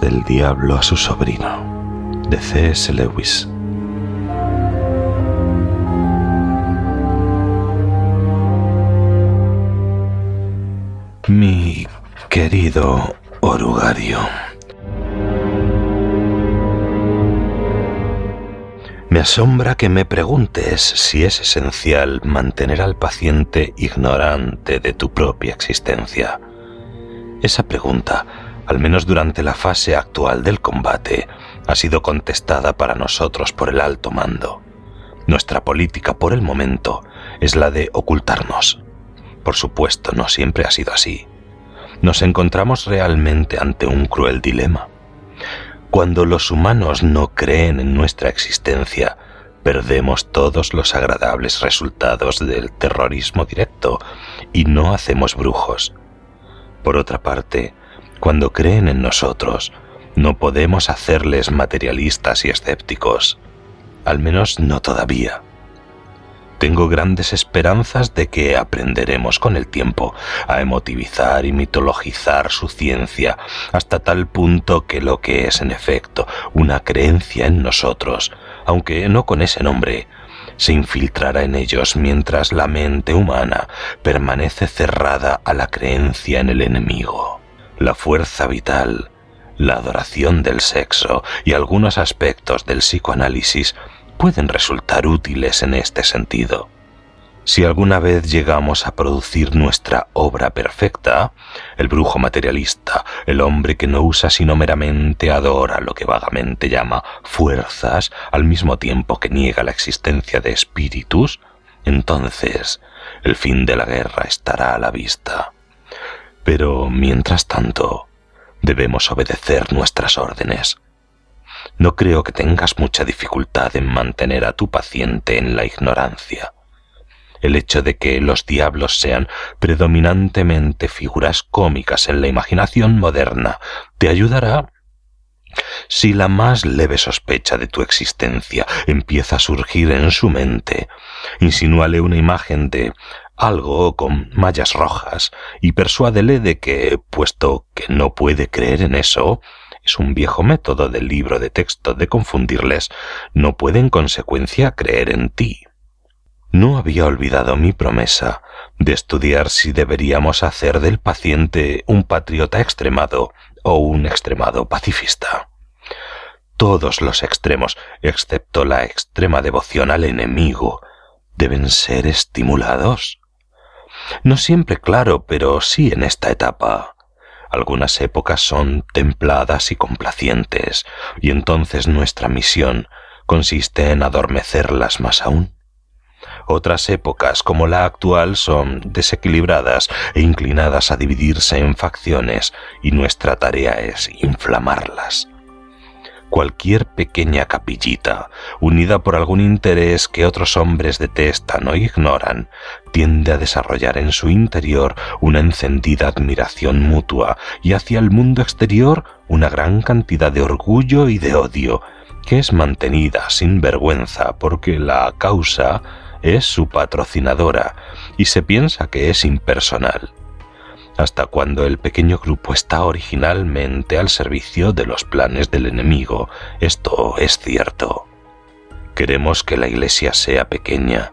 Del Diablo a su sobrino, de C.S. Lewis. Mi querido orugario, me asombra que me preguntes si es esencial mantener al paciente ignorante de tu propia existencia. Esa pregunta al menos durante la fase actual del combate, ha sido contestada para nosotros por el alto mando. Nuestra política por el momento es la de ocultarnos. Por supuesto, no siempre ha sido así. Nos encontramos realmente ante un cruel dilema. Cuando los humanos no creen en nuestra existencia, perdemos todos los agradables resultados del terrorismo directo y no hacemos brujos. Por otra parte, cuando creen en nosotros, no podemos hacerles materialistas y escépticos, al menos no todavía. Tengo grandes esperanzas de que aprenderemos con el tiempo a emotivizar y mitologizar su ciencia hasta tal punto que lo que es en efecto una creencia en nosotros, aunque no con ese nombre, se infiltrará en ellos mientras la mente humana permanece cerrada a la creencia en el enemigo la fuerza vital, la adoración del sexo y algunos aspectos del psicoanálisis pueden resultar útiles en este sentido. Si alguna vez llegamos a producir nuestra obra perfecta, el brujo materialista, el hombre que no usa sino meramente adora lo que vagamente llama fuerzas, al mismo tiempo que niega la existencia de espíritus, entonces el fin de la guerra estará a la vista. Pero, mientras tanto, debemos obedecer nuestras órdenes. No creo que tengas mucha dificultad en mantener a tu paciente en la ignorancia. El hecho de que los diablos sean predominantemente figuras cómicas en la imaginación moderna te ayudará. Si la más leve sospecha de tu existencia empieza a surgir en su mente, insinúale una imagen de algo con mallas rojas y persuádele de que, puesto que no puede creer en eso, es un viejo método del libro de texto de confundirles, no puede en consecuencia creer en ti. No había olvidado mi promesa de estudiar si deberíamos hacer del paciente un patriota extremado o un extremado pacifista. Todos los extremos, excepto la extrema devoción al enemigo, deben ser estimulados. No siempre claro, pero sí en esta etapa. Algunas épocas son templadas y complacientes, y entonces nuestra misión consiste en adormecerlas más aún. Otras épocas, como la actual, son desequilibradas e inclinadas a dividirse en facciones, y nuestra tarea es inflamarlas cualquier pequeña capillita, unida por algún interés que otros hombres detestan o ignoran, tiende a desarrollar en su interior una encendida admiración mutua y hacia el mundo exterior una gran cantidad de orgullo y de odio, que es mantenida sin vergüenza porque la causa es su patrocinadora y se piensa que es impersonal hasta cuando el pequeño grupo está originalmente al servicio de los planes del enemigo. Esto es cierto. Queremos que la Iglesia sea pequeña,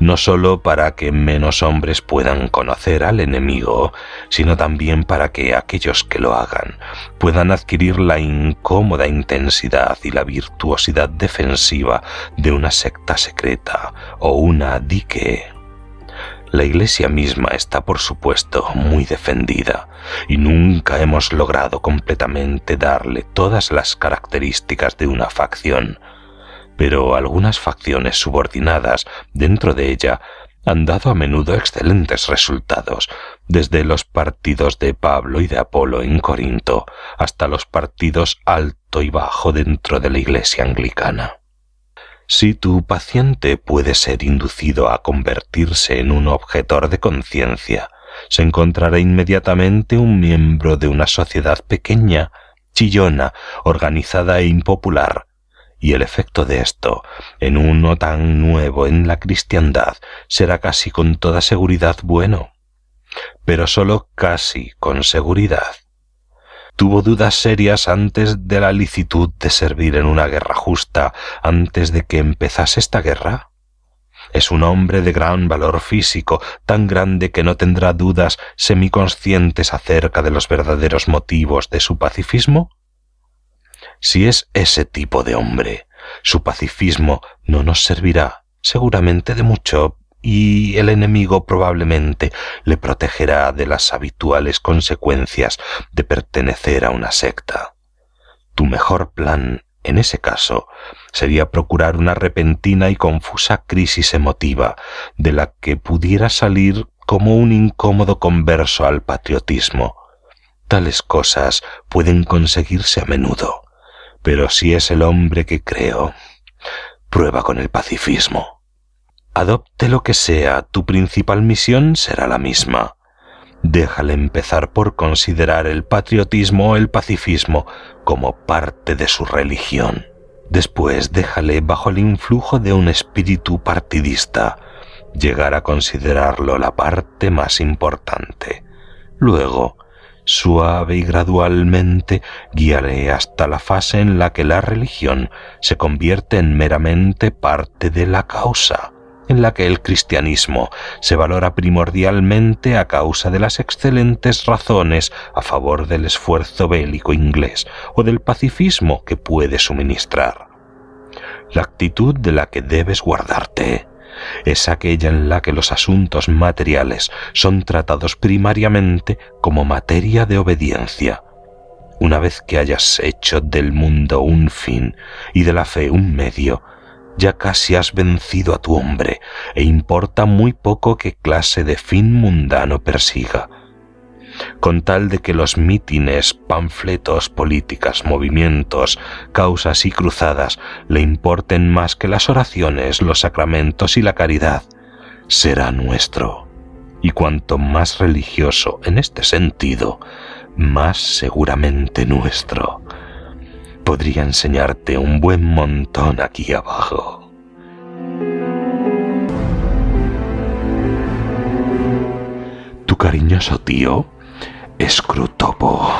no sólo para que menos hombres puedan conocer al enemigo, sino también para que aquellos que lo hagan puedan adquirir la incómoda intensidad y la virtuosidad defensiva de una secta secreta o una dique la Iglesia misma está, por supuesto, muy defendida y nunca hemos logrado completamente darle todas las características de una facción, pero algunas facciones subordinadas dentro de ella han dado a menudo excelentes resultados, desde los partidos de Pablo y de Apolo en Corinto hasta los partidos alto y bajo dentro de la Iglesia anglicana. Si tu paciente puede ser inducido a convertirse en un objetor de conciencia, se encontrará inmediatamente un miembro de una sociedad pequeña, chillona, organizada e impopular, y el efecto de esto, en uno tan nuevo en la cristiandad, será casi con toda seguridad bueno, pero sólo casi con seguridad tuvo dudas serias antes de la licitud de servir en una guerra justa, antes de que empezase esta guerra? Es un hombre de gran valor físico, tan grande que no tendrá dudas semiconscientes acerca de los verdaderos motivos de su pacifismo? Si es ese tipo de hombre, su pacifismo no nos servirá seguramente de mucho y el enemigo probablemente le protegerá de las habituales consecuencias de pertenecer a una secta. Tu mejor plan, en ese caso, sería procurar una repentina y confusa crisis emotiva, de la que pudiera salir como un incómodo converso al patriotismo. Tales cosas pueden conseguirse a menudo, pero si es el hombre que creo, prueba con el pacifismo. Adopte lo que sea, tu principal misión será la misma. Déjale empezar por considerar el patriotismo o el pacifismo como parte de su religión. Después déjale bajo el influjo de un espíritu partidista llegar a considerarlo la parte más importante. Luego, suave y gradualmente guiaré hasta la fase en la que la religión se convierte en meramente parte de la causa en la que el cristianismo se valora primordialmente a causa de las excelentes razones a favor del esfuerzo bélico inglés o del pacifismo que puede suministrar. La actitud de la que debes guardarte es aquella en la que los asuntos materiales son tratados primariamente como materia de obediencia. Una vez que hayas hecho del mundo un fin y de la fe un medio, ya casi has vencido a tu hombre e importa muy poco qué clase de fin mundano persiga. Con tal de que los mítines, panfletos, políticas, movimientos, causas y cruzadas le importen más que las oraciones, los sacramentos y la caridad, será nuestro. Y cuanto más religioso en este sentido, más seguramente nuestro podría enseñarte un buen montón aquí abajo. Tu cariñoso tío, Scrutopo.